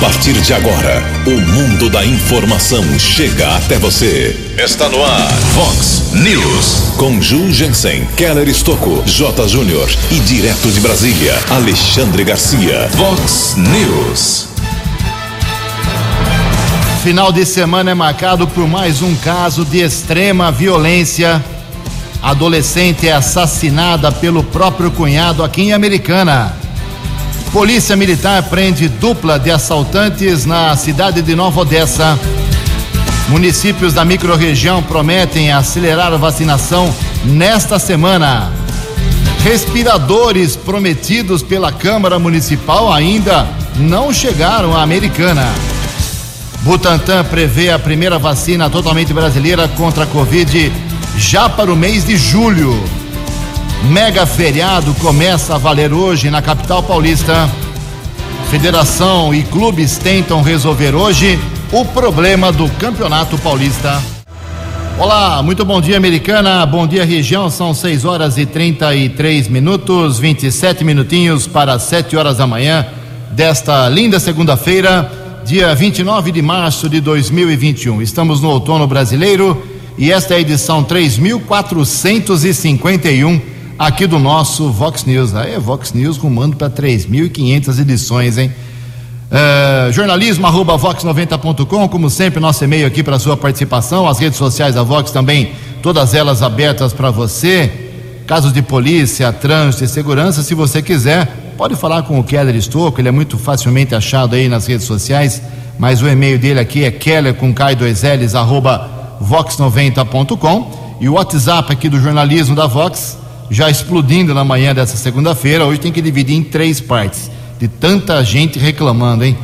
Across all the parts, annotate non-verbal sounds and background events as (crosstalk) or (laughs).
partir de agora, o mundo da informação chega até você. Está no ar, Fox News. Com Ju Jensen, Keller Estocco, J. Júnior e direto de Brasília, Alexandre Garcia. Fox News. Final de semana é marcado por mais um caso de extrema violência. Adolescente é assassinada pelo próprio cunhado aqui em Americana. Polícia Militar prende dupla de assaltantes na cidade de Nova Odessa. Municípios da microrregião prometem acelerar a vacinação nesta semana. Respiradores prometidos pela Câmara Municipal ainda não chegaram à Americana. Butantan prevê a primeira vacina totalmente brasileira contra a Covid já para o mês de julho. Mega feriado começa a valer hoje na capital paulista. Federação e clubes tentam resolver hoje o problema do Campeonato Paulista. Olá, muito bom dia, americana. Bom dia, região. São 6 horas e 33 minutos, 27 minutinhos para 7 horas da manhã desta linda segunda-feira, dia 29 de março de 2021. Estamos no outono brasileiro e esta é a edição 3451 aqui do nosso Vox News. Aí é Vox News rumando para 3.500 edições, hein? Uh, jornalismo arroba vox90.com, como sempre, nosso e-mail aqui para sua participação, as redes sociais da Vox também, todas elas abertas para você. Casos de polícia, trânsito e segurança, se você quiser, pode falar com o Keller Estocco, ele é muito facilmente achado aí nas redes sociais, mas o e-mail dele aqui é keller com K2Ls arroba vox90.com e o WhatsApp aqui do jornalismo da Vox já explodindo na manhã dessa segunda-feira. Hoje tem que dividir em três partes, de tanta gente reclamando, hein?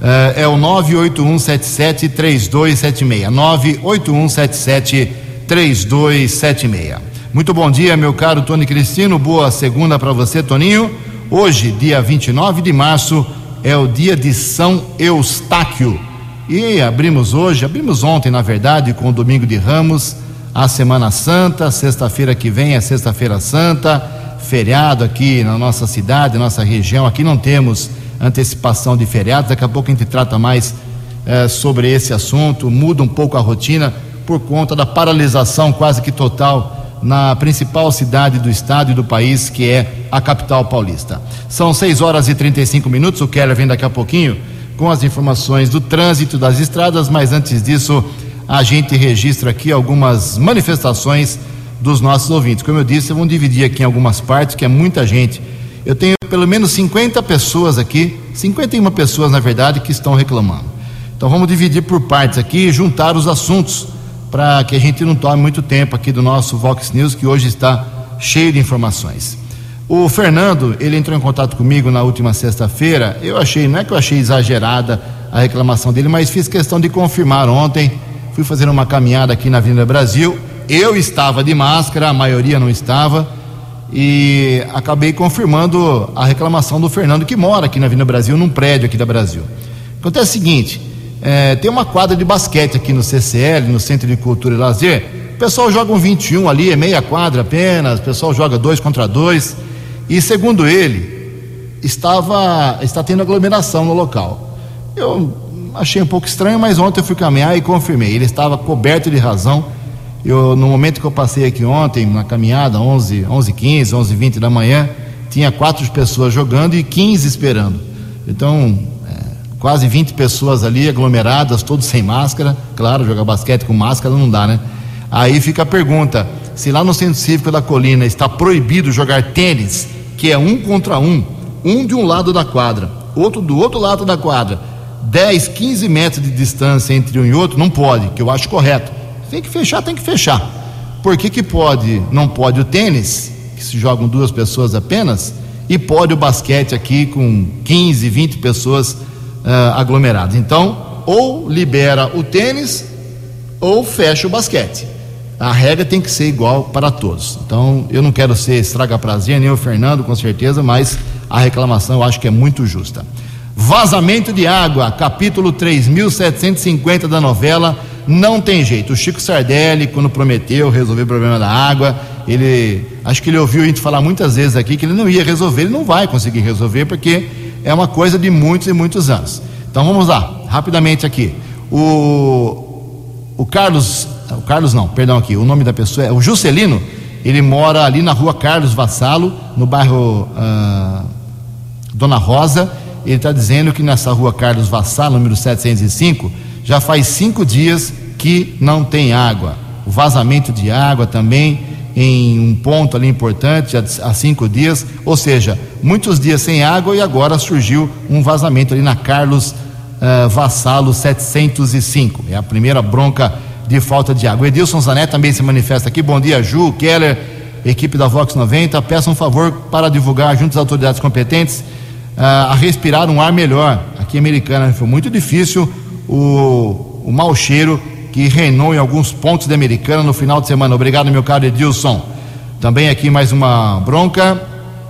Uh, é o 981773276. 981773276. Muito bom dia, meu caro Tony Cristino. Boa segunda para você, Toninho. Hoje, dia 29 de março, é o dia de São Eustáquio. E abrimos hoje, abrimos ontem, na verdade, com o Domingo de Ramos a Semana Santa, sexta-feira que vem é Sexta-feira Santa, feriado aqui na nossa cidade, nossa região. Aqui não temos antecipação de feriados, daqui a pouco a gente trata mais eh, sobre esse assunto, muda um pouco a rotina por conta da paralisação quase que total na principal cidade do estado e do país, que é a capital paulista. São 6 horas e 35 minutos, o Keller vem daqui a pouquinho com as informações do trânsito das estradas, mas antes disso a gente registra aqui algumas manifestações dos nossos ouvintes. Como eu disse, vamos dividir aqui em algumas partes, que é muita gente. Eu tenho pelo menos 50 pessoas aqui, 51 pessoas na verdade, que estão reclamando. Então vamos dividir por partes aqui e juntar os assuntos para que a gente não tome muito tempo aqui do nosso Vox News, que hoje está cheio de informações. O Fernando, ele entrou em contato comigo na última sexta-feira. Eu achei, não é que eu achei exagerada a reclamação dele, mas fiz questão de confirmar ontem fui fazer uma caminhada aqui na Avenida Brasil. Eu estava de máscara, a maioria não estava, e acabei confirmando a reclamação do Fernando, que mora aqui na Avenida Brasil, num prédio aqui da Brasil. Acontece o seguinte: é, tem uma quadra de basquete aqui no CCL, no Centro de Cultura e Lazer. O pessoal joga um 21 ali, é meia quadra apenas, o pessoal joga dois contra dois. E segundo ele, estava está tendo aglomeração no local. Eu achei um pouco estranho, mas ontem eu fui caminhar e confirmei. Ele estava coberto de razão. Eu, no momento que eu passei aqui ontem, na caminhada, 11, 11 15, 11 20 da manhã, tinha quatro pessoas jogando e 15 esperando. Então, é, quase 20 pessoas ali aglomeradas, todos sem máscara. Claro, jogar basquete com máscara não dá, né? Aí fica a pergunta: se lá no Centro Cívico da Colina está proibido jogar tênis, que é um contra um, um de um lado da quadra, outro do outro lado da quadra, 10, 15 metros de distância entre um e outro, não pode, que eu acho correto. Tem que fechar, tem que fechar. Por que, que pode, não pode o tênis, que se jogam duas pessoas apenas, e pode o basquete aqui com 15, 20 pessoas uh, aglomeradas? Então, ou libera o tênis, ou fecha o basquete. A regra tem que ser igual para todos. Então, eu não quero ser estraga prazer, nem o Fernando, com certeza, mas a reclamação eu acho que é muito justa. Vazamento de água, capítulo 3750 da novela. Não tem jeito. O Chico Sardelli, quando prometeu resolver o problema da água, ele. Acho que ele ouviu a gente falar muitas vezes aqui que ele não ia resolver, ele não vai conseguir resolver, porque é uma coisa de muitos e muitos anos. Então vamos lá, rapidamente aqui. O, o Carlos, o Carlos não, perdão aqui, o nome da pessoa é o Juscelino, ele mora ali na rua Carlos Vassalo, no bairro uh, Dona Rosa. Ele está dizendo que nessa rua Carlos Vassalo, número 705, já faz cinco dias que não tem água. O vazamento de água também em um ponto ali importante há cinco dias, ou seja, muitos dias sem água e agora surgiu um vazamento ali na Carlos uh, Vassalo 705. É a primeira bronca de falta de água. Edilson Zané também se manifesta aqui. Bom dia, Ju, Keller, equipe da Vox 90. Peço um favor para divulgar junto às autoridades competentes a respirar um ar melhor. Aqui em Americana foi muito difícil o, o mau cheiro que reinou em alguns pontos da Americana no final de semana. Obrigado, meu caro Edilson. Também aqui mais uma bronca,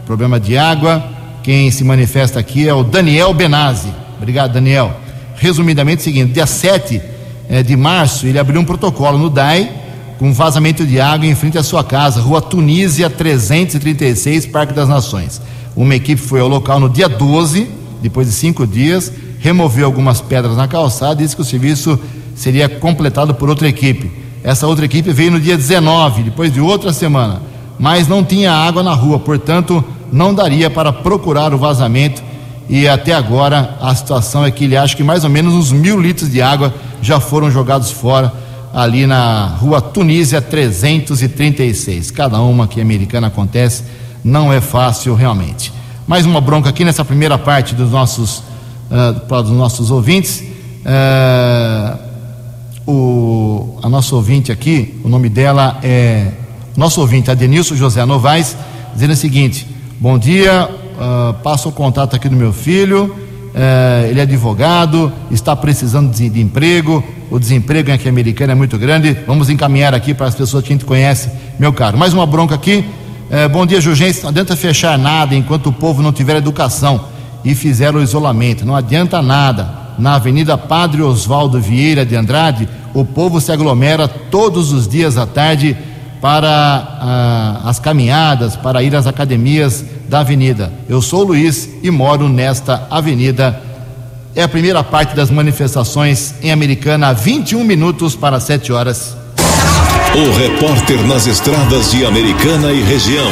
problema de água. Quem se manifesta aqui é o Daniel Benazzi. Obrigado, Daniel. Resumidamente, seguinte: dia 7 eh, de março, ele abriu um protocolo no DAI com vazamento de água em frente à sua casa, Rua Tunísia 336, Parque das Nações. Uma equipe foi ao local no dia 12, depois de cinco dias, removeu algumas pedras na calçada e disse que o serviço seria completado por outra equipe. Essa outra equipe veio no dia 19, depois de outra semana, mas não tinha água na rua, portanto, não daria para procurar o vazamento. E até agora a situação é que ele acha que mais ou menos uns mil litros de água já foram jogados fora ali na rua Tunísia 336. Cada uma que americana acontece não é fácil realmente. Mais uma bronca aqui nessa primeira parte dos nossos, uh, para os nossos ouvintes. Uh, o, a nossa ouvinte aqui, o nome dela é. Nosso ouvinte, Adenilson José Novaes, dizendo o seguinte: Bom dia, uh, passo o contato aqui do meu filho. Uh, ele é advogado, está precisando de, de, emprego. O desemprego aqui americano é muito grande. Vamos encaminhar aqui para as pessoas que a gente conhece, meu caro. Mais uma bronca aqui. Uh, bom dia, Jurgência. Não adianta fechar nada enquanto o povo não tiver educação e fizer o isolamento. Não adianta nada na Avenida Padre Oswaldo Vieira de Andrade, o povo se aglomera todos os dias à tarde para ah, as caminhadas, para ir às academias da avenida. Eu sou Luiz e moro nesta avenida. É a primeira parte das manifestações em Americana, 21 minutos para 7 horas. O repórter nas estradas de Americana e região,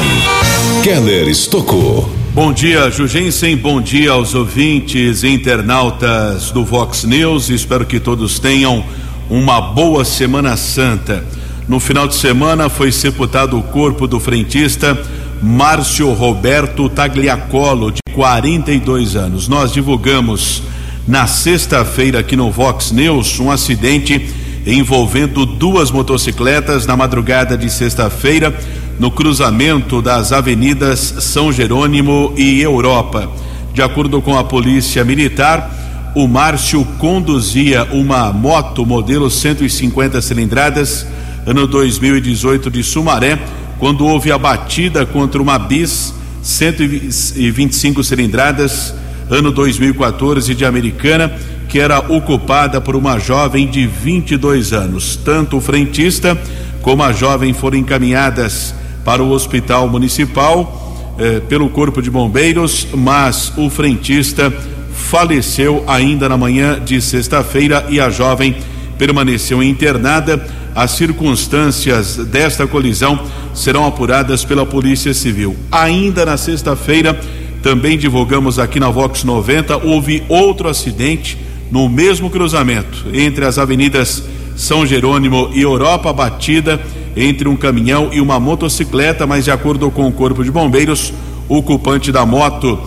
Keller Estocou. Bom dia, Jugensen. Bom dia aos ouvintes e internautas do Vox News. Espero que todos tenham uma boa Semana Santa. No final de semana foi sepultado o corpo do frentista Márcio Roberto Tagliacolo, de 42 anos. Nós divulgamos na sexta-feira aqui no Vox News um acidente envolvendo duas motocicletas na madrugada de sexta-feira no cruzamento das avenidas São Jerônimo e Europa. De acordo com a Polícia Militar, o Márcio conduzia uma moto modelo 150 cilindradas, ano 2018 de Sumaré, quando houve a batida contra uma bis 125 cilindradas, ano 2014 de Americana, que era ocupada por uma jovem de 22 anos. Tanto o frentista como a jovem foram encaminhadas para o hospital municipal eh, pelo Corpo de Bombeiros, mas o frentista faleceu ainda na manhã de sexta-feira e a jovem permaneceu internada. As circunstâncias desta colisão serão apuradas pela Polícia Civil. Ainda na sexta-feira, também divulgamos aqui na Vox 90, houve outro acidente no mesmo cruzamento entre as avenidas São Jerônimo e Europa Batida entre um caminhão e uma motocicleta, mas de acordo com o Corpo de Bombeiros, o ocupante da moto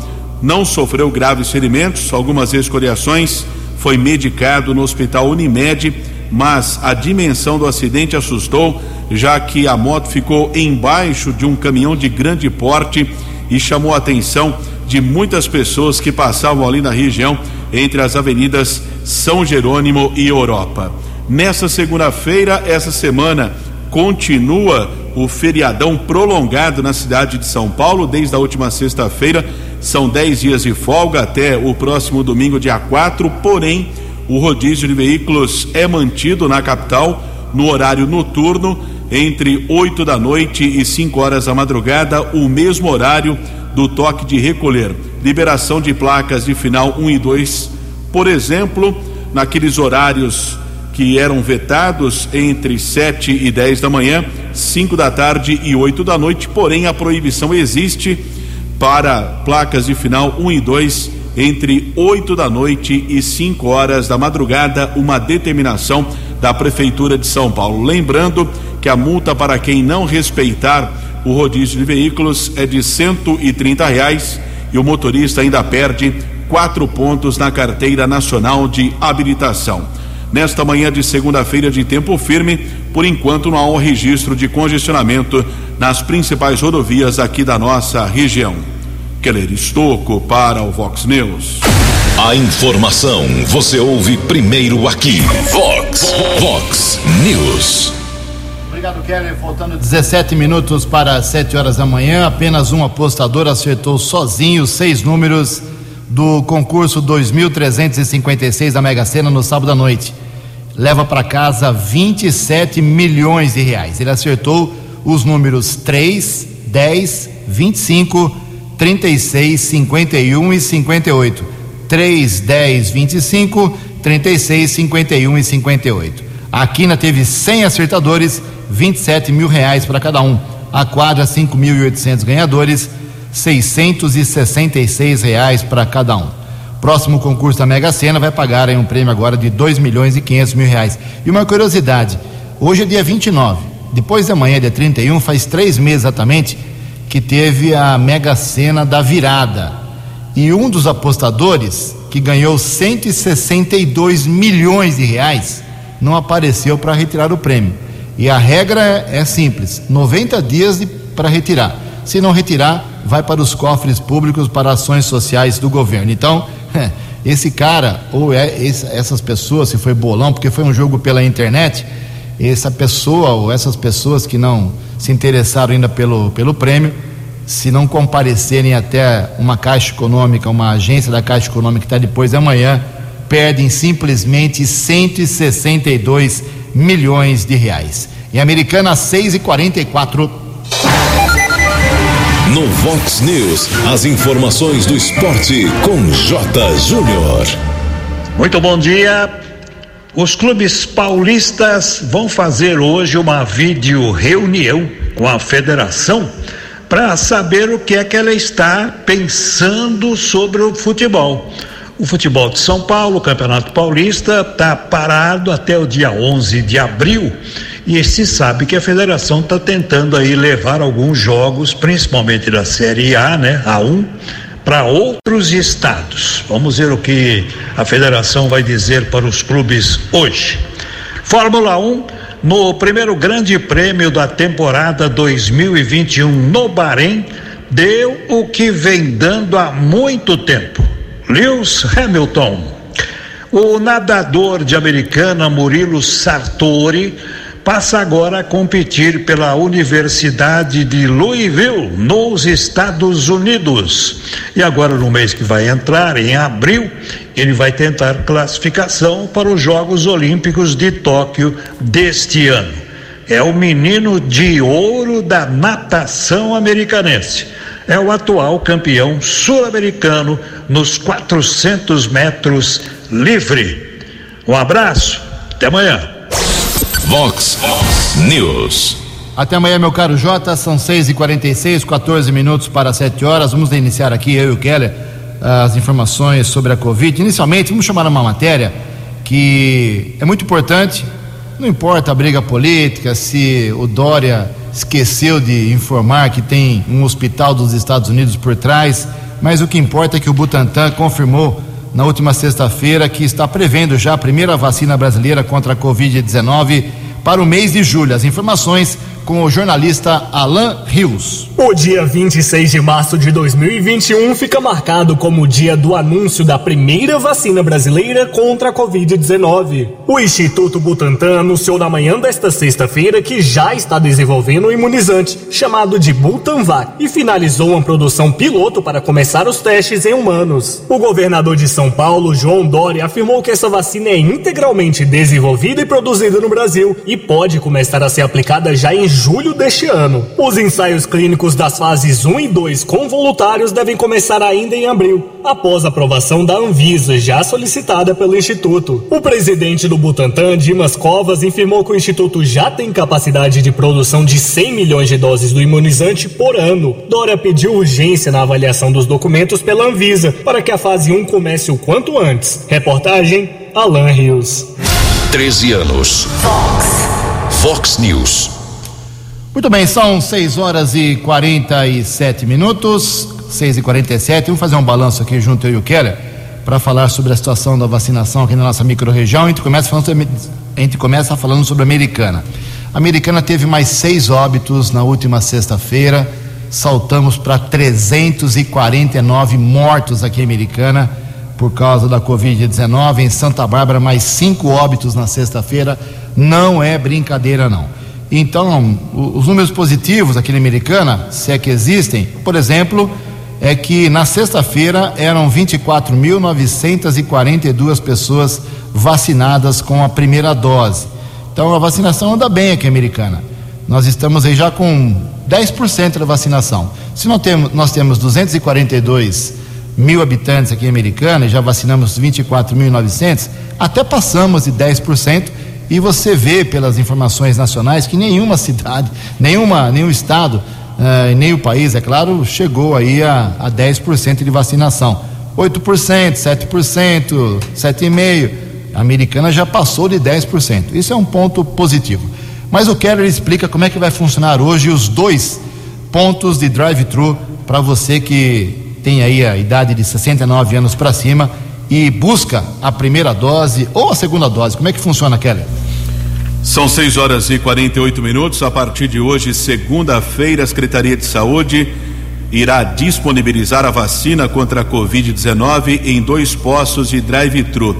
não sofreu graves ferimentos, algumas escoriações, foi medicado no Hospital Unimed, mas a dimensão do acidente assustou, já que a moto ficou embaixo de um caminhão de grande porte e chamou a atenção de muitas pessoas que passavam ali na região entre as avenidas São Jerônimo e Europa. Nessa segunda-feira, essa semana, continua o feriadão prolongado na cidade de São Paulo desde a última sexta-feira. São 10 dias de folga até o próximo domingo, dia 4. Porém, o rodízio de veículos é mantido na capital no horário noturno, entre 8 da noite e 5 horas da madrugada, o mesmo horário do toque de recolher. Liberação de placas de final 1 e 2 Por exemplo, naqueles horários que eram vetados entre 7 e 10 da manhã, 5 da tarde e 8 da noite, porém a proibição existe para placas de final 1 e 2 entre 8 da noite e 5 horas da madrugada, uma determinação da Prefeitura de São Paulo. Lembrando que a multa para quem não respeitar o rodízio de veículos é de 130 reais e o motorista ainda perde quatro pontos na carteira nacional de habilitação. Nesta manhã de segunda-feira de tempo firme, por enquanto não há um registro de congestionamento nas principais rodovias aqui da nossa região. Keller Estocco para o Vox News. A informação você ouve primeiro aqui. Vox, Vox News. Obrigado, Keller. Faltando 17 minutos para 7 horas da manhã, apenas um apostador acertou sozinho seis números do concurso 2356 da Mega Sena no sábado à noite. Leva para casa 27 milhões de reais. Ele acertou os números 3, 10, 25, 36, 51 e 58. 3, 10, 25, 36, 51 e 58. A Quina teve 100 acertadores, 27 mil reais para cada um. A quadra, 5.800 ganhadores, 666 reais para cada um. Próximo concurso da Mega Sena vai pagar aí um prêmio agora de 2 milhões e 500 mil reais. E uma curiosidade: hoje é dia 29, depois de amanhã, dia 31, faz três meses exatamente que teve a Mega Sena da virada. E um dos apostadores, que ganhou 162 milhões de reais, não apareceu para retirar o prêmio. E a regra é simples: 90 dias para retirar. Se não retirar, vai para os cofres públicos para ações sociais do governo. Então, (laughs) esse cara, ou é, essas pessoas, se foi bolão, porque foi um jogo pela internet, essa pessoa ou essas pessoas que não se interessaram ainda pelo, pelo prêmio, se não comparecerem até uma Caixa Econômica, uma agência da Caixa Econômica que está depois de amanhã, perdem simplesmente 162 milhões de reais. Em Americana, 6 e 44 No Vox News, as informações do esporte com J. Júnior. Muito bom dia. Os clubes paulistas vão fazer hoje uma vídeo reunião com a federação para saber o que é que ela está pensando sobre o futebol. O futebol de São Paulo, o Campeonato Paulista, está parado até o dia 11 de abril e se sabe que a federação está tentando aí levar alguns jogos, principalmente da Série A, né, A1, para outros estados. Vamos ver o que a federação vai dizer para os clubes hoje. Fórmula 1, no primeiro grande prêmio da temporada 2021 no Bahrein, deu o que vem dando há muito tempo. Lewis Hamilton. O nadador de Americana Murilo Sartori passa agora a competir pela Universidade de Louisville, nos Estados Unidos. E agora, no mês que vai entrar, em abril, ele vai tentar classificação para os Jogos Olímpicos de Tóquio deste ano. É o menino de ouro da natação americanense. É o atual campeão sul-americano nos 400 metros livre. Um abraço, até amanhã. Vox News. Até amanhã, meu caro Jota, são 6h46, 14 minutos para 7 horas. Vamos iniciar aqui, eu e o Keller, as informações sobre a Covid. Inicialmente, vamos chamar uma matéria que é muito importante. Não importa a briga política, se o Dória esqueceu de informar que tem um hospital dos Estados Unidos por trás, mas o que importa é que o Butantan confirmou na última sexta-feira que está prevendo já a primeira vacina brasileira contra a Covid-19 para o mês de julho. As informações com o jornalista Alan Rios. O dia 26 de março de 2021 fica marcado como o dia do anúncio da primeira vacina brasileira contra a Covid-19. O Instituto Butantan anunciou na manhã desta sexta-feira que já está desenvolvendo um imunizante chamado de Butanvac e finalizou uma produção piloto para começar os testes em humanos. O governador de São Paulo, João Dória, afirmou que essa vacina é integralmente desenvolvida e produzida no Brasil e pode começar a ser aplicada já em julho deste ano. Os ensaios clínicos estudos das fases 1 e 2 com voluntários devem começar ainda em abril, após a aprovação da Anvisa, já solicitada pelo Instituto. O presidente do Butantan, Dimas Covas, informou que o Instituto já tem capacidade de produção de 100 milhões de doses do imunizante por ano. Dória pediu urgência na avaliação dos documentos pela Anvisa para que a fase 1 comece o quanto antes. Reportagem Alan Rios. 13 anos. Fox. Fox News. Muito bem, são 6 horas e 47 minutos, 6 e 47 Vamos fazer um balanço aqui junto eu e o Keller para falar sobre a situação da vacinação aqui na nossa microrregião. A começa a gente começa falando sobre a americana. A americana teve mais seis óbitos na última sexta-feira. Saltamos para 349 mortos aqui em Americana por causa da Covid-19. Em Santa Bárbara, mais cinco óbitos na sexta-feira. Não é brincadeira, não. Então, os números positivos aqui na Americana, se é que existem, por exemplo, é que na sexta-feira eram 24.942 pessoas vacinadas com a primeira dose. Então, a vacinação anda bem aqui Americana. Nós estamos aí já com 10% da vacinação. Se não temos, nós temos 242 mil habitantes aqui em Americana e já vacinamos 24.900, até passamos de 10%. E você vê pelas informações nacionais que nenhuma cidade, nenhuma, nenhum estado, uh, nem o país, é claro, chegou aí a, a 10% de vacinação. 8%, 7%, 7,5%. A americana já passou de 10%. Isso é um ponto positivo. Mas o Keller explica como é que vai funcionar hoje os dois pontos de drive-thru para você que tem aí a idade de 69 anos para cima e busca a primeira dose ou a segunda dose. Como é que funciona, Keller? São 6 horas e 48 minutos. A partir de hoje, segunda-feira, a Secretaria de Saúde irá disponibilizar a vacina contra a Covid-19 em dois postos de drive-thru.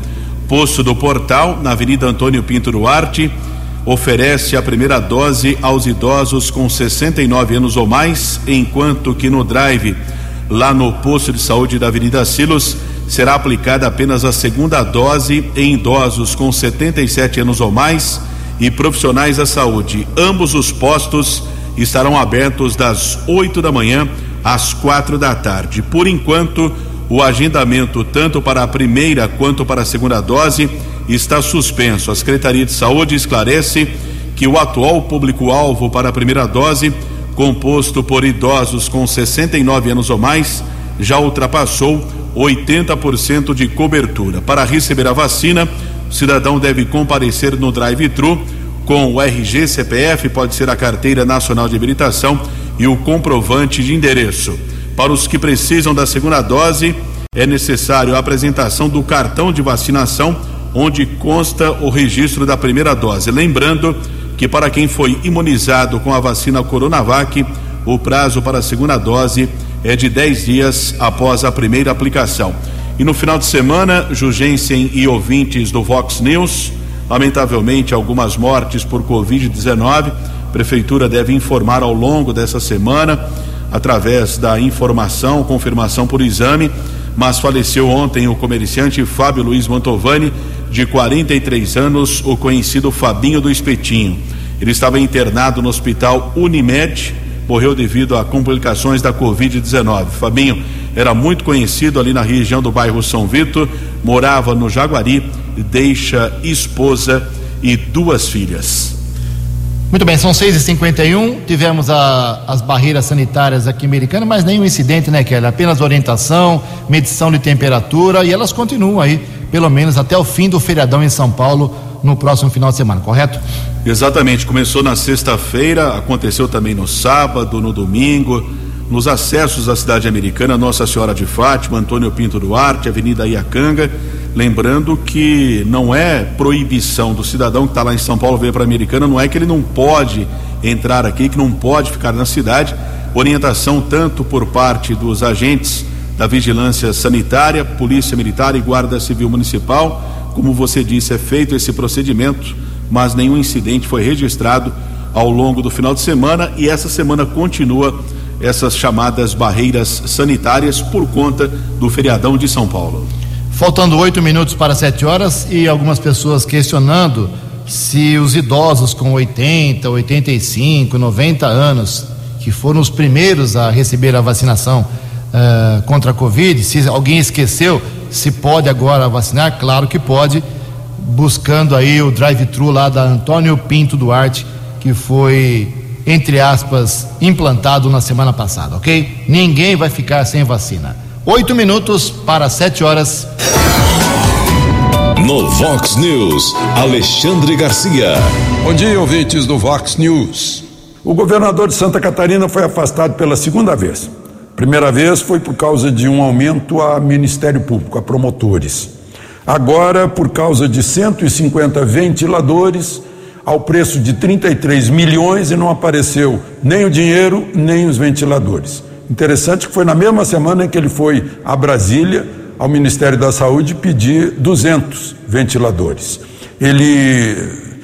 Posto do Portal, na Avenida Antônio Pinto Duarte, oferece a primeira dose aos idosos com 69 anos ou mais, enquanto que no drive, lá no posto de saúde da Avenida Silos, será aplicada apenas a segunda dose em idosos com 77 anos ou mais e profissionais da saúde. Ambos os postos estarão abertos das 8 da manhã às quatro da tarde. Por enquanto, o agendamento tanto para a primeira quanto para a segunda dose está suspenso. A Secretaria de Saúde esclarece que o atual público-alvo para a primeira dose, composto por idosos com 69 anos ou mais, já ultrapassou 80% de cobertura. Para receber a vacina, o cidadão deve comparecer no drive-thru com o RG CPF, pode ser a carteira nacional de habilitação e o comprovante de endereço. Para os que precisam da segunda dose, é necessário a apresentação do cartão de vacinação, onde consta o registro da primeira dose. Lembrando que para quem foi imunizado com a vacina Coronavac, o prazo para a segunda dose é de 10 dias após a primeira aplicação. E no final de semana, Jugensen e ouvintes do Vox News, lamentavelmente algumas mortes por Covid-19. Prefeitura deve informar ao longo dessa semana, através da informação, confirmação por exame, mas faleceu ontem o comerciante Fábio Luiz Mantovani, de 43 anos, o conhecido Fabinho do Espetinho. Ele estava internado no hospital Unimed morreu devido a complicações da Covid-19. Fabinho era muito conhecido ali na região do bairro São Vitor, morava no Jaguari, deixa esposa e duas filhas. Muito bem, são 6h51. Tivemos a, as barreiras sanitárias aqui americanas, mas nenhum incidente, né, Kelly? Apenas orientação, medição de temperatura e elas continuam aí, pelo menos até o fim do feriadão em São Paulo no próximo final de semana, correto? Exatamente, começou na sexta-feira, aconteceu também no sábado, no domingo, nos acessos à cidade americana, Nossa Senhora de Fátima, Antônio Pinto Duarte, Avenida Iacanga. Lembrando que não é proibição do cidadão que está lá em São Paulo vir para a Americana, não é que ele não pode entrar aqui, que não pode ficar na cidade. Orientação tanto por parte dos agentes da Vigilância Sanitária, Polícia Militar e Guarda Civil Municipal como você disse, é feito esse procedimento, mas nenhum incidente foi registrado ao longo do final de semana e essa semana continua essas chamadas barreiras sanitárias por conta do feriadão de São Paulo. Faltando oito minutos para sete horas e algumas pessoas questionando se os idosos com 80, 85, 90 anos que foram os primeiros a receber a vacinação uh, contra a Covid. Se alguém esqueceu, se pode agora vacinar, claro que pode, buscando aí o drive-thru lá da Antônio Pinto Duarte, que foi, entre aspas, implantado na semana passada, ok? Ninguém vai ficar sem vacina. Oito minutos para sete horas. No Vox News, Alexandre Garcia. Bom dia, ouvintes do Vox News. O governador de Santa Catarina foi afastado pela segunda vez. Primeira vez foi por causa de um aumento a Ministério Público, a promotores. Agora, por causa de 150 ventiladores ao preço de 33 milhões e não apareceu nem o dinheiro, nem os ventiladores. Interessante que foi na mesma semana em que ele foi a Brasília ao Ministério da Saúde pedir 200 ventiladores. Ele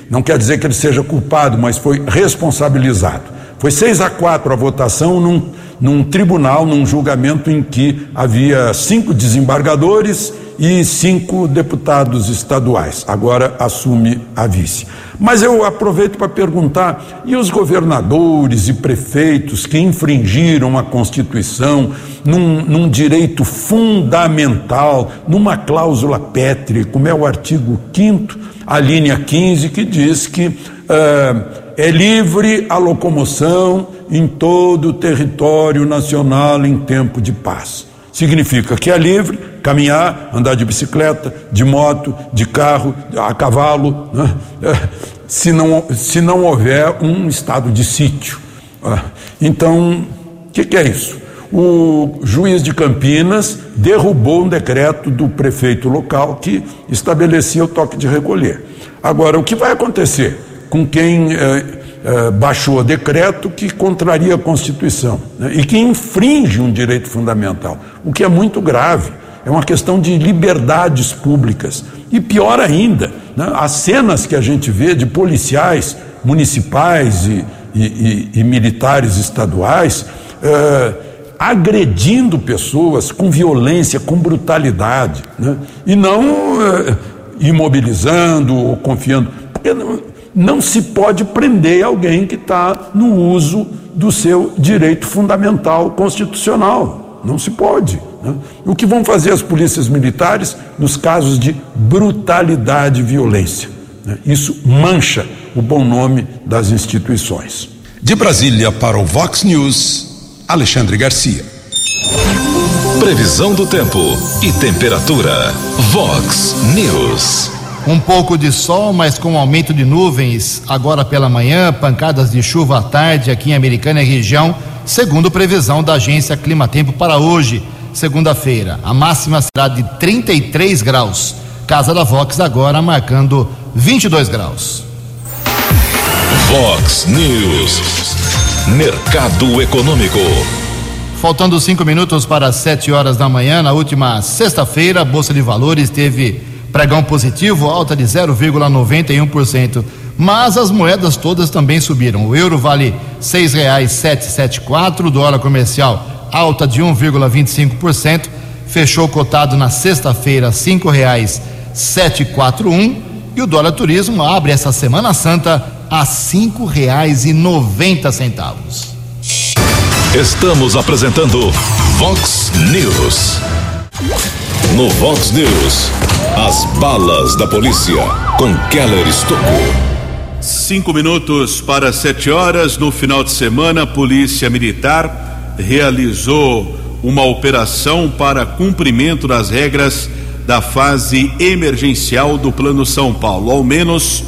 não quer dizer que ele seja culpado, mas foi responsabilizado. Foi 6 a 4 a votação num, num tribunal, num julgamento em que havia cinco desembargadores e cinco deputados estaduais. Agora assume a vice. Mas eu aproveito para perguntar: e os governadores e prefeitos que infringiram a Constituição num, num direito fundamental, numa cláusula pétrea, como é o artigo 5, a linha 15, que diz que uh, é livre a locomoção em todo o território nacional em tempo de paz. Significa que é livre caminhar, andar de bicicleta, de moto, de carro, a cavalo, né? se, não, se não houver um estado de sítio. Ah, então, o que, que é isso? O juiz de Campinas derrubou um decreto do prefeito local que estabelecia o toque de recolher. Agora, o que vai acontecer com quem eh, eh, baixou o decreto que contraria a Constituição né, e que infringe um direito fundamental, o que é muito grave? é uma questão de liberdades públicas. E pior ainda, né, as cenas que a gente vê de policiais municipais e, e, e, e militares estaduais é, agredindo pessoas com violência, com brutalidade, né, e não é, imobilizando ou confiando. Porque não, se pode prender alguém que está no uso do seu direito fundamental constitucional. Não se pode. Né? O que vão fazer as polícias militares nos casos de brutalidade e violência? Né? Isso mancha o bom nome das instituições. De Brasília para o Vox News, Alexandre Garcia. Previsão do tempo e temperatura. Vox News. Um pouco de sol, mas com aumento de nuvens agora pela manhã, pancadas de chuva à tarde aqui em Americana e região, segundo previsão da agência Clima Tempo para hoje segunda-feira. A máxima será de 33 graus. Casa da Vox agora marcando 22 graus. Vox News. Mercado Econômico. Faltando cinco minutos para sete horas da manhã, na última sexta-feira, a Bolsa de Valores teve pregão positivo, alta de 0,91%. Mas as moedas todas também subiram. O euro vale seis reais sete sete quatro, dólar comercial alta de 1,25%, fechou cotado na sexta-feira cinco reais sete quatro um, e o dólar turismo abre essa Semana Santa a cinco reais e noventa centavos. Estamos apresentando Vox News. No Vox News, as balas da polícia com Keller Estocou. Cinco minutos para sete horas no final de semana, Polícia Militar realizou uma operação para cumprimento das regras da fase emergencial do Plano São Paulo. Ao menos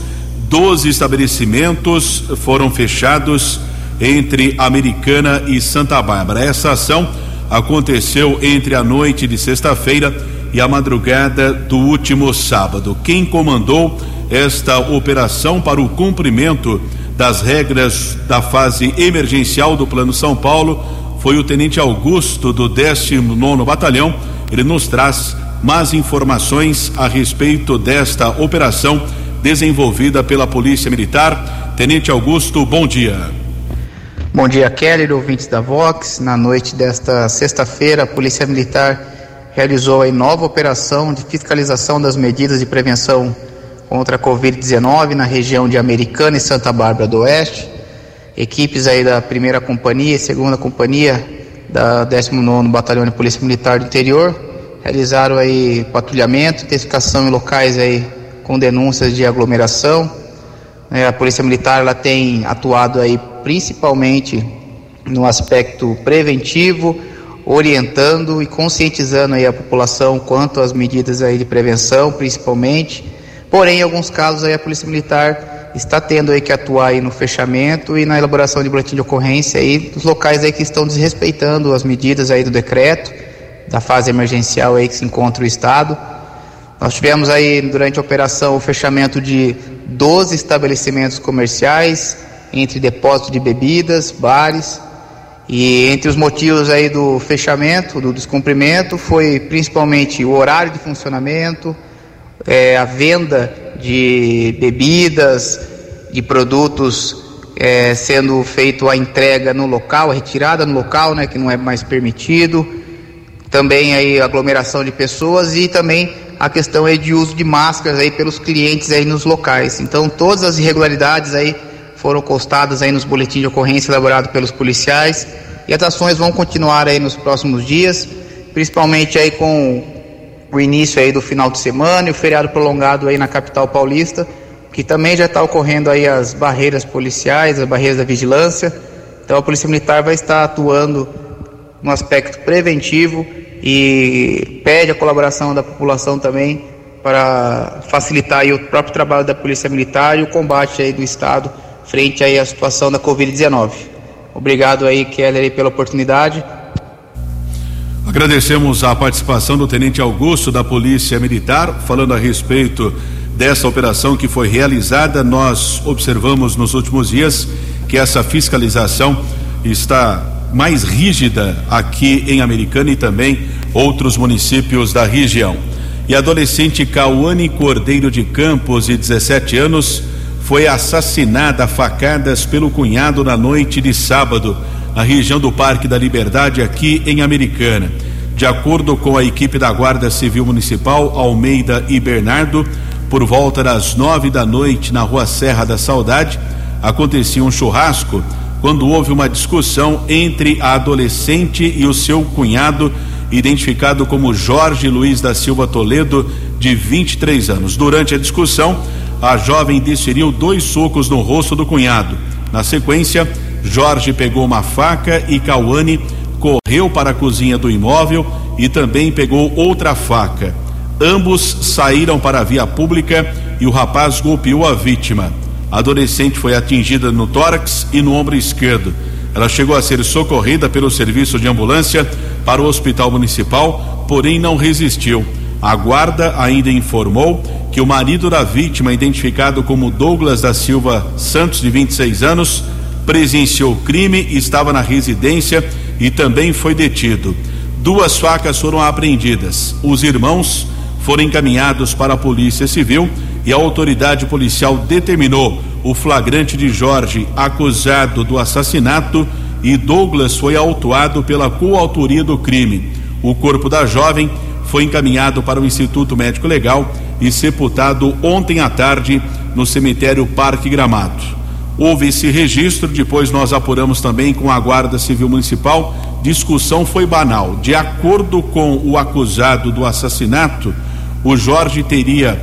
12 estabelecimentos foram fechados entre Americana e Santa Bárbara. Essa ação aconteceu entre a noite de sexta-feira e a madrugada do último sábado. Quem comandou esta operação para o cumprimento das regras da fase emergencial do Plano São Paulo foi o tenente Augusto do 19 Batalhão. Ele nos traz mais informações a respeito desta operação desenvolvida pela Polícia Militar. Tenente Augusto, bom dia. Bom dia, Kelly, ouvintes da Vox. Na noite desta sexta-feira, a Polícia Militar realizou a nova operação de fiscalização das medidas de prevenção contra a Covid-19 na região de Americana e Santa Bárbara do Oeste equipes aí da primeira companhia e segunda companhia da 19 Batalhão de Polícia Militar do Interior realizaram aí patrulhamento, intensificação em locais aí com denúncias de aglomeração. É, a Polícia Militar ela tem atuado aí principalmente no aspecto preventivo, orientando e conscientizando aí a população quanto às medidas aí de prevenção, principalmente. Porém, em alguns casos aí a Polícia Militar está tendo aí que atuar aí no fechamento e na elaboração de boletim de ocorrência aí dos locais aí que estão desrespeitando as medidas aí do decreto da fase emergencial aí que se encontra o estado. Nós tivemos aí durante a operação o fechamento de 12 estabelecimentos comerciais, entre depósitos de bebidas, bares, e entre os motivos aí do fechamento, do descumprimento, foi principalmente o horário de funcionamento, é, a venda de bebidas, de produtos é, sendo feito a entrega no local, a retirada no local, né, que não é mais permitido, também aí aglomeração de pessoas e também a questão aí de uso de máscaras aí pelos clientes aí nos locais. Então todas as irregularidades aí foram constadas aí nos boletins de ocorrência elaborados pelos policiais e as ações vão continuar aí nos próximos dias, principalmente aí com o início aí do final de semana e o feriado prolongado aí na capital paulista, que também já está ocorrendo aí as barreiras policiais, as barreiras da vigilância. Então a Polícia Militar vai estar atuando no aspecto preventivo e pede a colaboração da população também para facilitar o próprio trabalho da Polícia Militar e o combate aí do Estado frente aí à situação da Covid-19. Obrigado aí, Keller, pela oportunidade. Agradecemos a participação do Tenente Augusto da Polícia Militar, falando a respeito dessa operação que foi realizada. Nós observamos nos últimos dias que essa fiscalização está mais rígida aqui em Americana e também outros municípios da região. E a adolescente Cauane Cordeiro de Campos, de 17 anos, foi assassinada a facadas pelo cunhado na noite de sábado, na região do Parque da Liberdade, aqui em Americana. De acordo com a equipe da Guarda Civil Municipal, Almeida e Bernardo, por volta das nove da noite, na rua Serra da Saudade, acontecia um churrasco quando houve uma discussão entre a adolescente e o seu cunhado, identificado como Jorge Luiz da Silva Toledo, de 23 anos. Durante a discussão, a jovem desferiu dois socos no rosto do cunhado. Na sequência, Jorge pegou uma faca e Cauane correu para a cozinha do imóvel e também pegou outra faca. Ambos saíram para a via pública e o rapaz golpeou a vítima. A adolescente foi atingida no tórax e no ombro esquerdo. Ela chegou a ser socorrida pelo serviço de ambulância para o hospital municipal, porém não resistiu. A guarda ainda informou que o marido da vítima, identificado como Douglas da Silva Santos, de 26 anos, presenciou o crime, estava na residência e também foi detido. Duas facas foram apreendidas. Os irmãos foram encaminhados para a Polícia Civil e a autoridade policial determinou o flagrante de Jorge acusado do assassinato e Douglas foi autuado pela coautoria do crime. O corpo da jovem foi encaminhado para o Instituto Médico Legal e sepultado ontem à tarde no cemitério Parque Gramado. Houve esse registro, depois nós apuramos também com a Guarda Civil Municipal. Discussão foi banal. De acordo com o acusado do assassinato, o Jorge teria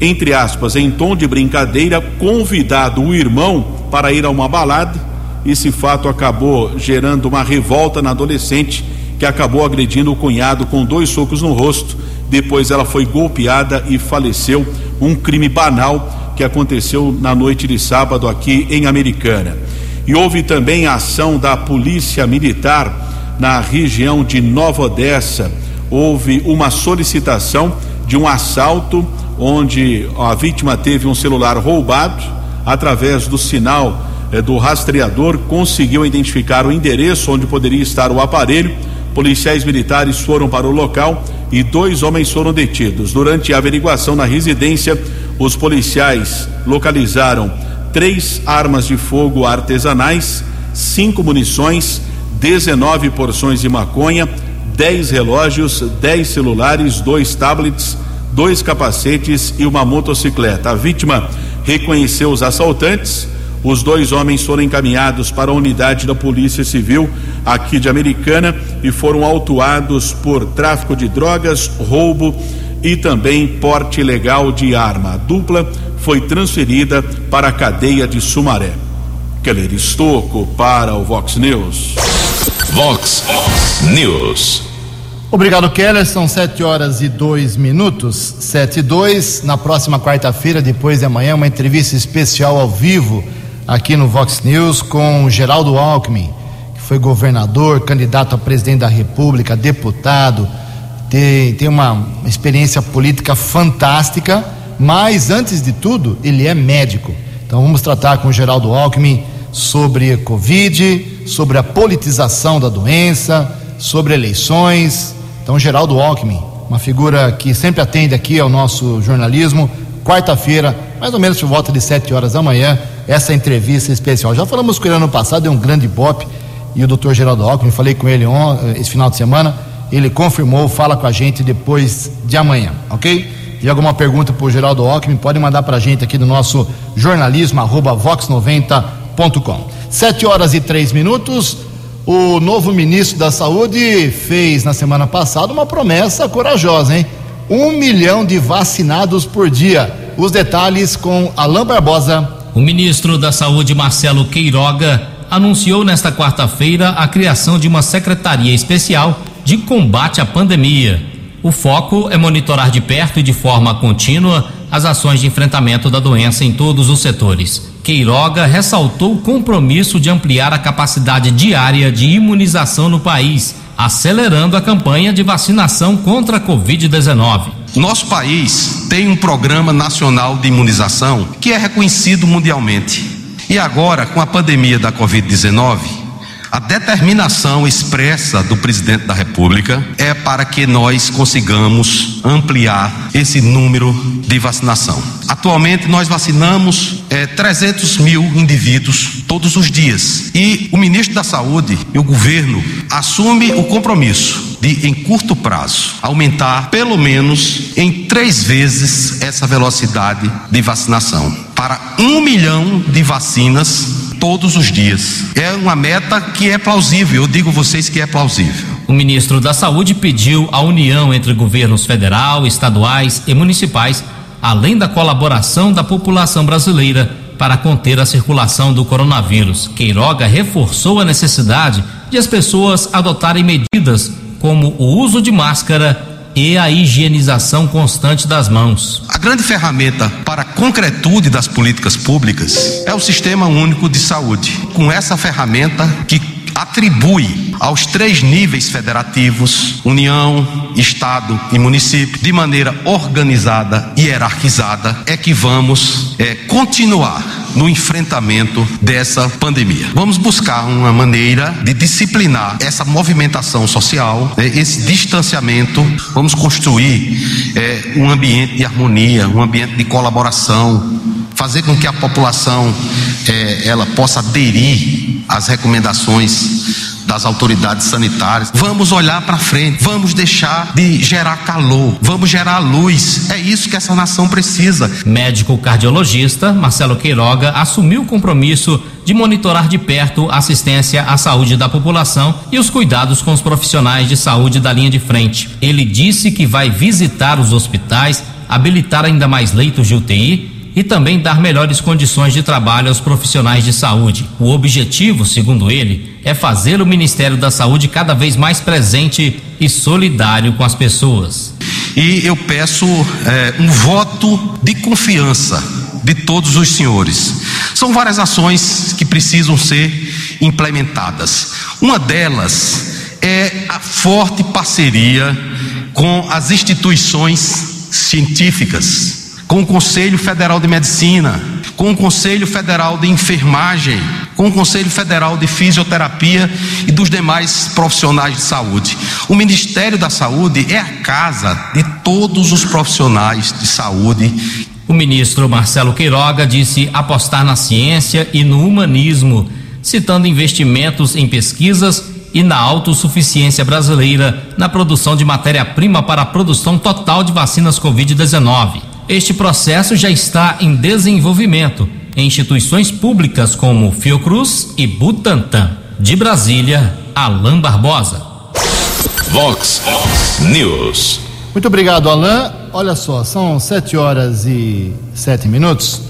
entre aspas, em tom de brincadeira, convidado o irmão para ir a uma balada. Esse fato acabou gerando uma revolta na adolescente, que acabou agredindo o cunhado com dois socos no rosto. Depois ela foi golpeada e faleceu. Um crime banal que aconteceu na noite de sábado aqui em Americana. E houve também a ação da Polícia Militar na região de Nova Odessa. Houve uma solicitação de um assalto onde a vítima teve um celular roubado, através do sinal eh, do rastreador, conseguiu identificar o endereço onde poderia estar o aparelho. Policiais militares foram para o local e dois homens foram detidos. Durante a averiguação na residência, os policiais localizaram três armas de fogo artesanais, cinco munições, 19 porções de maconha, 10 relógios, 10 celulares, dois tablets dois capacetes e uma motocicleta. A vítima reconheceu os assaltantes. Os dois homens foram encaminhados para a unidade da Polícia Civil aqui de Americana e foram autuados por tráfico de drogas, roubo e também porte ilegal de arma. A dupla foi transferida para a cadeia de Sumaré. Keller Estocco para o Vox News. Vox News. Obrigado, Keller. São sete horas e dois minutos, sete e dois. Na próxima quarta-feira, depois de amanhã, uma entrevista especial ao vivo aqui no Vox News com Geraldo Alckmin, que foi governador, candidato a presidente da República, deputado, tem, tem uma experiência política fantástica, mas antes de tudo, ele é médico. Então vamos tratar com Geraldo Alckmin sobre Covid, sobre a politização da doença, sobre eleições então, Geraldo Alckmin, uma figura que sempre atende aqui ao nosso jornalismo, quarta-feira, mais ou menos por volta de 7 horas da manhã, essa entrevista especial. Já falamos com ele ano passado, é um grande bop, e o doutor Geraldo Alckmin, falei com ele on, esse final de semana, ele confirmou, fala com a gente depois de amanhã, ok? E alguma pergunta para o Geraldo Alckmin, pode mandar para a gente aqui no nosso jornalismo, arroba vox90.com. 7 horas e 3 minutos. O novo ministro da Saúde fez na semana passada uma promessa corajosa, hein? Um milhão de vacinados por dia. Os detalhes com Alain Barbosa. O ministro da Saúde, Marcelo Queiroga, anunciou nesta quarta-feira a criação de uma secretaria especial de combate à pandemia. O foco é monitorar de perto e de forma contínua as ações de enfrentamento da doença em todos os setores. Queiroga ressaltou o compromisso de ampliar a capacidade diária de imunização no país, acelerando a campanha de vacinação contra a Covid-19. Nosso país tem um programa nacional de imunização que é reconhecido mundialmente. E agora, com a pandemia da Covid-19, a determinação expressa do presidente da República é para que nós consigamos ampliar esse número de vacinação. Atualmente nós vacinamos é, 300 mil indivíduos todos os dias e o ministro da Saúde e o governo assume o compromisso de, em curto prazo, aumentar pelo menos em três vezes essa velocidade de vacinação para um milhão de vacinas todos os dias. É uma meta que é plausível, eu digo vocês que é plausível. O ministro da Saúde pediu a união entre governos federal, estaduais e municipais, além da colaboração da população brasileira para conter a circulação do coronavírus. Queiroga reforçou a necessidade de as pessoas adotarem medidas como o uso de máscara e a higienização constante das mãos. A grande ferramenta para a concretude das políticas públicas é o Sistema Único de Saúde. Com essa ferramenta que atribui aos três níveis federativos, União, Estado e município, de maneira organizada e hierarquizada, é que vamos é, continuar no enfrentamento dessa pandemia. Vamos buscar uma maneira de disciplinar essa movimentação social, né, esse distanciamento. Vamos construir é, um ambiente de harmonia, um ambiente de colaboração, fazer com que a população é, ela possa aderir às recomendações das autoridades sanitárias. Vamos olhar para frente, vamos deixar de gerar calor, vamos gerar luz. É isso que essa nação precisa. Médico cardiologista Marcelo Queiroga assumiu o compromisso de monitorar de perto a assistência à saúde da população e os cuidados com os profissionais de saúde da linha de frente. Ele disse que vai visitar os hospitais, habilitar ainda mais leitos de UTI e também dar melhores condições de trabalho aos profissionais de saúde. O objetivo, segundo ele, é fazer o Ministério da Saúde cada vez mais presente e solidário com as pessoas. E eu peço é, um voto de confiança de todos os senhores. São várias ações que precisam ser implementadas. Uma delas é a forte parceria com as instituições científicas com o Conselho Federal de Medicina, com o Conselho Federal de Enfermagem, com o Conselho Federal de Fisioterapia e dos demais profissionais de saúde. O Ministério da Saúde é a casa de todos os profissionais de saúde. O ministro Marcelo Queiroga disse apostar na ciência e no humanismo, citando investimentos em pesquisas e na autossuficiência brasileira na produção de matéria-prima para a produção total de vacinas Covid-19. Este processo já está em desenvolvimento em instituições públicas como Fiocruz e Butantan. De Brasília, Alain Barbosa. Vox News. Muito obrigado, Alain. Olha só, são sete horas e sete minutos.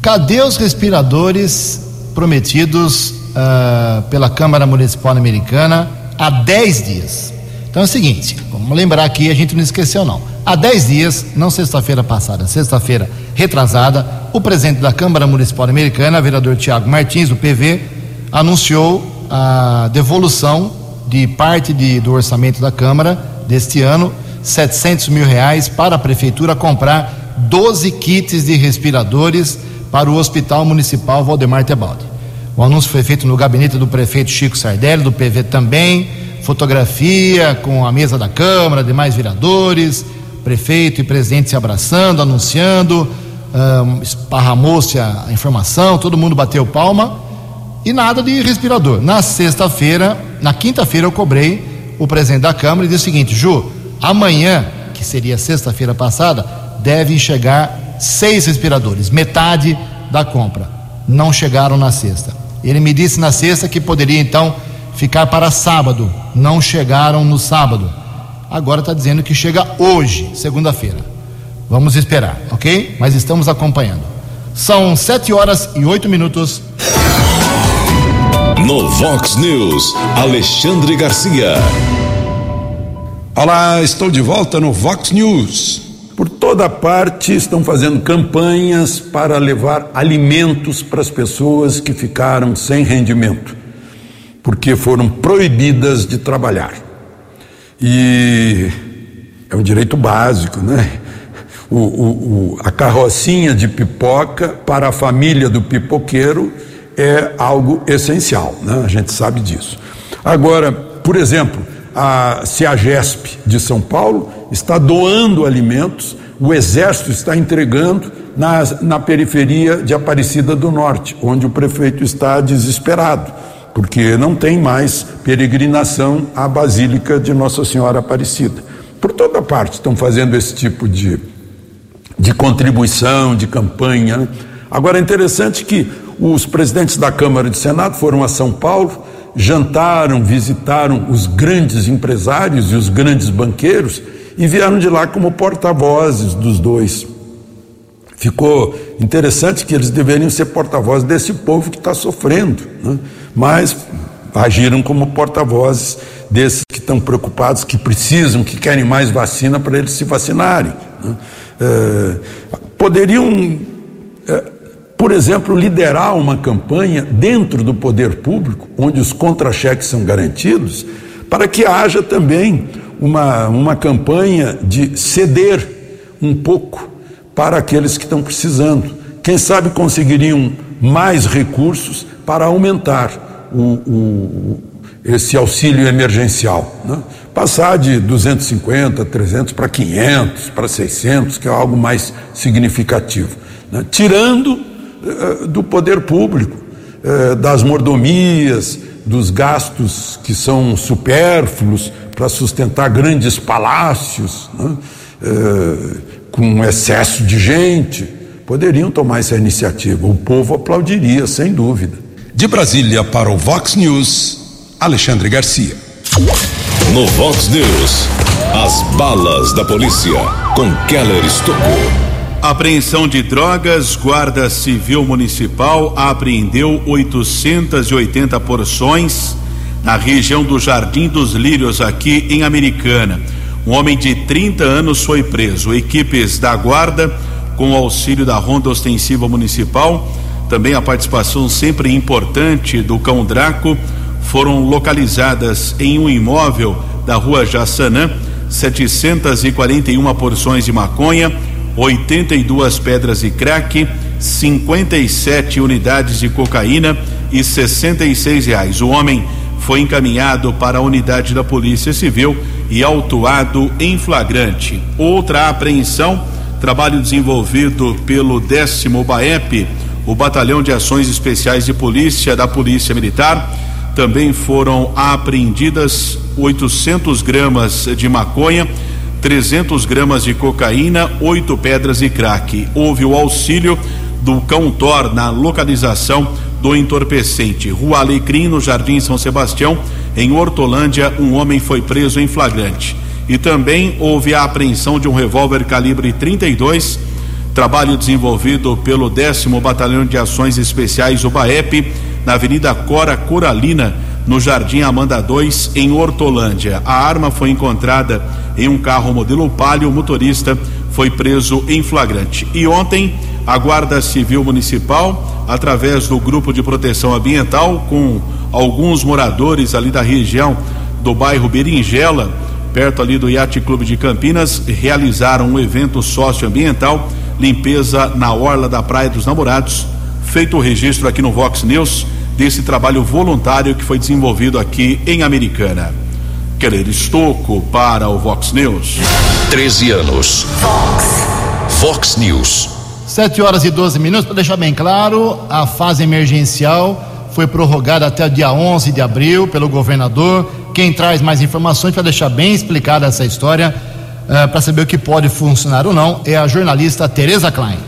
Cadê os respiradores prometidos uh, pela Câmara Municipal Americana há dez dias? Então é o seguinte, vamos lembrar aqui, a gente não esqueceu não. Há dez dias, não sexta-feira passada, sexta-feira retrasada, o presidente da Câmara Municipal Americana, vereador Tiago Martins, do PV, anunciou a devolução de parte de, do orçamento da Câmara deste ano, 700 mil reais, para a Prefeitura comprar 12 kits de respiradores para o Hospital Municipal Valdemar Tebaldi. O anúncio foi feito no gabinete do prefeito Chico Sardelli, do PV também, fotografia com a mesa da Câmara, demais vereadores, prefeito e presidente se abraçando, anunciando, um, esparramou-se a, informação, todo mundo bateu palma e nada de respirador. Na sexta-feira, na quinta-feira eu cobrei o presidente da Câmara e disse o seguinte, Ju, amanhã, que seria sexta-feira passada, devem chegar seis respiradores, metade da compra. Não chegaram na sexta. Ele me disse na sexta que poderia então ficar para sábado. Não chegaram no sábado. Agora está dizendo que chega hoje, segunda-feira. Vamos esperar, ok? Mas estamos acompanhando. São sete horas e oito minutos. No Vox News, Alexandre Garcia. Olá, estou de volta no Vox News. Por toda parte estão fazendo campanhas para levar alimentos para as pessoas que ficaram sem rendimento, porque foram proibidas de trabalhar. E é um direito básico, né? O, o, o, a carrocinha de pipoca para a família do pipoqueiro é algo essencial, né? a gente sabe disso. Agora, por exemplo, a CEAGESP de São Paulo está doando alimentos, o Exército está entregando na, na periferia de Aparecida do Norte, onde o prefeito está desesperado, porque não tem mais peregrinação à Basílica de Nossa Senhora Aparecida. Por toda parte estão fazendo esse tipo de, de contribuição, de campanha. Né? Agora é interessante que os presidentes da Câmara e do Senado foram a São Paulo, jantaram, visitaram os grandes empresários e os grandes banqueiros e vieram de lá como porta-vozes dos dois. Ficou interessante que eles deveriam ser porta-vozes desse povo que está sofrendo, né? Mas agiram como porta-vozes desses que estão preocupados, que precisam, que querem mais vacina para eles se vacinarem. Né? É, poderiam. É, por exemplo, liderar uma campanha dentro do poder público, onde os contra-cheques são garantidos, para que haja também uma, uma campanha de ceder um pouco para aqueles que estão precisando. Quem sabe conseguiriam mais recursos para aumentar o, o, esse auxílio emergencial. Né? Passar de 250, 300 para 500, para 600, que é algo mais significativo. Né? Tirando eh, do poder público, eh, das mordomias, dos gastos que são supérfluos para sustentar grandes palácios, né? Eh, com excesso de gente. Poderiam tomar essa iniciativa. O povo aplaudiria, sem dúvida. De Brasília para o Vox News, Alexandre Garcia. No Vox News, as balas da polícia com Keller Estocou. Apreensão de drogas, Guarda Civil Municipal apreendeu 880 porções na região do Jardim dos Lírios, aqui em Americana. Um homem de 30 anos foi preso. Equipes da Guarda, com o auxílio da Ronda Ostensiva Municipal, também a participação sempre importante do Cão Draco, foram localizadas em um imóvel da rua Jaçanã 741 porções de maconha 82 pedras de crack, 57 unidades de cocaína e 66 reais. O homem foi encaminhado para a unidade da Polícia Civil e autuado em flagrante. Outra apreensão, trabalho desenvolvido pelo décimo BAEP, o Batalhão de Ações Especiais de Polícia da Polícia Militar. Também foram apreendidas 800 gramas de maconha 300 gramas de cocaína, oito pedras de crack. Houve o auxílio do Cão Tor na localização do entorpecente. Rua Alecrim, no Jardim São Sebastião, em Hortolândia, um homem foi preso em flagrante. E também houve a apreensão de um revólver calibre 32, trabalho desenvolvido pelo 10 Batalhão de Ações Especiais UBAEP, na Avenida Cora Coralina, no Jardim Amanda 2, em Hortolândia. A arma foi encontrada em um carro modelo Palio, o motorista foi preso em flagrante. E ontem, a Guarda Civil Municipal, através do Grupo de Proteção Ambiental, com alguns moradores ali da região do bairro Berinjela, perto ali do Yacht Clube de Campinas, realizaram um evento socioambiental, limpeza na orla da Praia dos Namorados. Feito o registro aqui no Vox News desse trabalho voluntário que foi desenvolvido aqui em Americana. Querer Estoco para o Vox News. 13 anos. Vox. Vox News. 7 horas e 12 minutos, para deixar bem claro, a fase emergencial foi prorrogada até o dia 11 de abril pelo governador. Quem traz mais informações para deixar bem explicada essa história, uh, para saber o que pode funcionar ou não, é a jornalista Tereza Klein.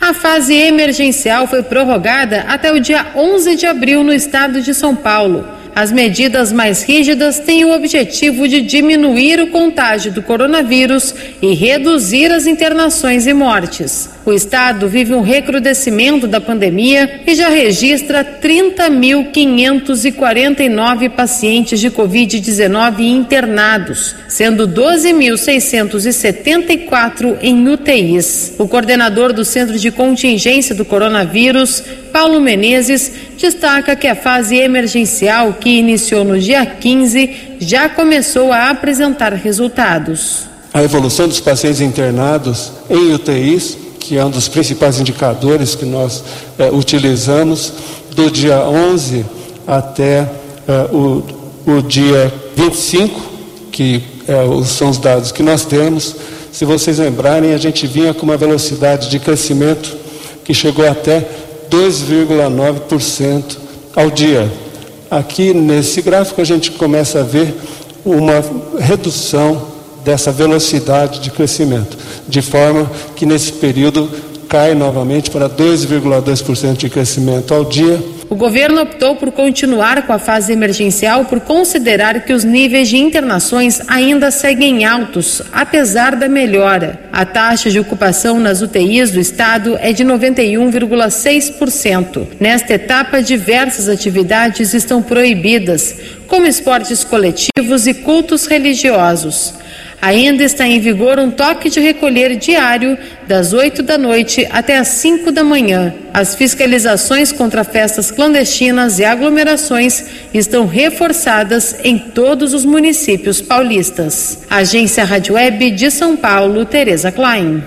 A fase emergencial foi prorrogada até o dia 11 de abril no estado de São Paulo. As medidas mais rígidas têm o objetivo de diminuir o contágio do coronavírus e reduzir as internações e mortes. O estado vive um recrudescimento da pandemia e já registra 30.549 pacientes de Covid-19 internados, sendo 12.674 em UTIs. O coordenador do Centro de Contingência do Coronavírus, Paulo Menezes, destaca que a fase emergencial, que iniciou no dia 15, já começou a apresentar resultados. A evolução dos pacientes internados em UTIs que é um dos principais indicadores que nós é, utilizamos, do dia 11 até é, o, o, dia 25, que é, são os dados que nós temos. Se vocês lembrarem, a gente vinha com uma velocidade de crescimento que chegou até 2,9% ao dia. Aqui nesse gráfico a gente começa a ver uma redução dessa velocidade de crescimento, de forma que nesse período cai novamente para 2,2% de crescimento ao dia. O governo optou por continuar com a fase emergencial por considerar que os níveis de internações ainda seguem altos, apesar da melhora. A taxa de ocupação nas UTIs do estado é de 91,6%. Nesta etapa, diversas atividades estão proibidas, como esportes coletivos e cultos religiosos. Ainda está em vigor um toque de recolher diário das 8 da noite até as 5 da manhã. As fiscalizações contra festas clandestinas e aglomerações estão reforçadas em todos os municípios paulistas. Agência Rádio Web de São Paulo, Tereza Klein.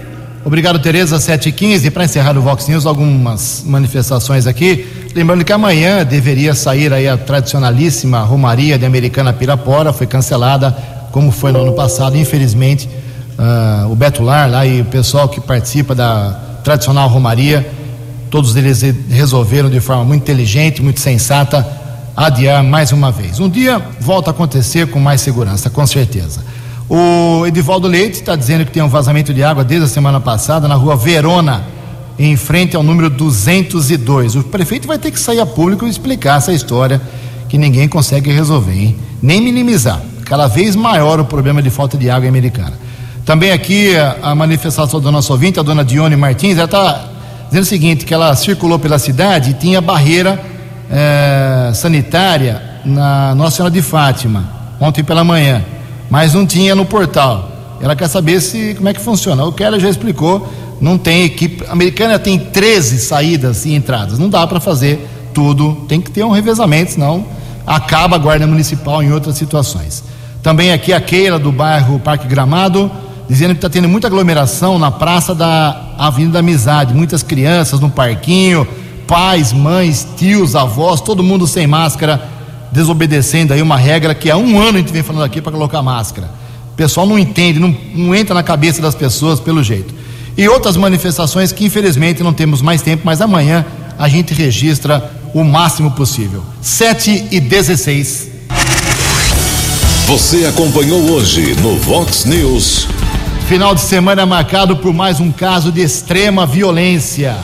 Obrigado, Tereza. 7h15. Para encerrar o Vox News, algumas manifestações aqui. Lembrando que amanhã deveria sair aí a tradicionalíssima Romaria de Americana Pirapora, foi cancelada como foi no ano passado, infelizmente, uh, o Beto Lar lá e o pessoal que participa da tradicional Romaria, todos eles resolveram de forma muito inteligente, muito sensata, adiar mais uma vez. Um dia volta a acontecer com mais segurança, com certeza. O Edivaldo Leite está dizendo que tem um vazamento de água desde a semana passada na rua Verona, em frente ao número 202. O prefeito vai ter que sair a público e explicar essa história que ninguém consegue resolver, hein? nem minimizar cada vez maior o problema de falta de água Americana. Também aqui a, manifestação do nosso ouvinte, a dona Dione Martins, ela está dizendo o seguinte, que ela circulou pela cidade e tinha barreira é, sanitária na Nossa Senhora de Fátima, ontem pela manhã, mas não tinha no portal. Ela quer saber se como é que funciona. O Keller já explicou, não tem equipe. A americana tem 13 saídas e entradas. Não dá para fazer tudo. Tem que ter um revezamento, senão acaba a guarda municipal em outras situações. Também aqui a Keila do bairro Parque Gramado, dizendo que está tendo muita aglomeração na praça da Avenida da Amizade, muitas crianças no parquinho, pais, mães, tios, avós, todo mundo sem máscara, desobedecendo aí uma regra que há um ano a gente vem falando aqui para colocar máscara. O pessoal não entende, não, não entra na cabeça das pessoas pelo jeito. E outras manifestações que infelizmente não temos mais tempo, mas amanhã a gente registra o máximo possível. 7 e 16. Você acompanhou hoje no Vox News. Final de semana marcado por mais um caso de extrema violência.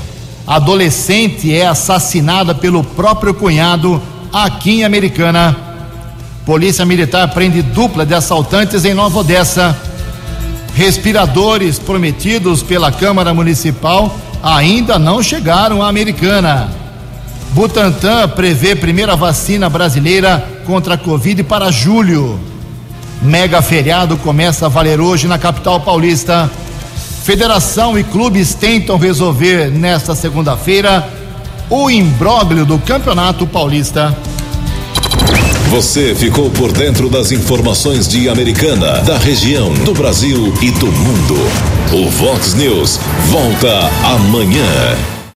Adolescente é assassinada pelo próprio cunhado aqui em Americana. Polícia Militar prende dupla de assaltantes em Nova Odessa. Respiradores prometidos pela Câmara Municipal ainda não chegaram à Americana. Butantan prevê primeira vacina brasileira contra a Covid para julho. Mega feriado começa a valer hoje na capital paulista. Federação e clubes tentam resolver nesta segunda-feira o imbróglio do Campeonato Paulista. Você ficou por dentro das informações de Americana, da região, do Brasil e do mundo. O Vox News volta amanhã.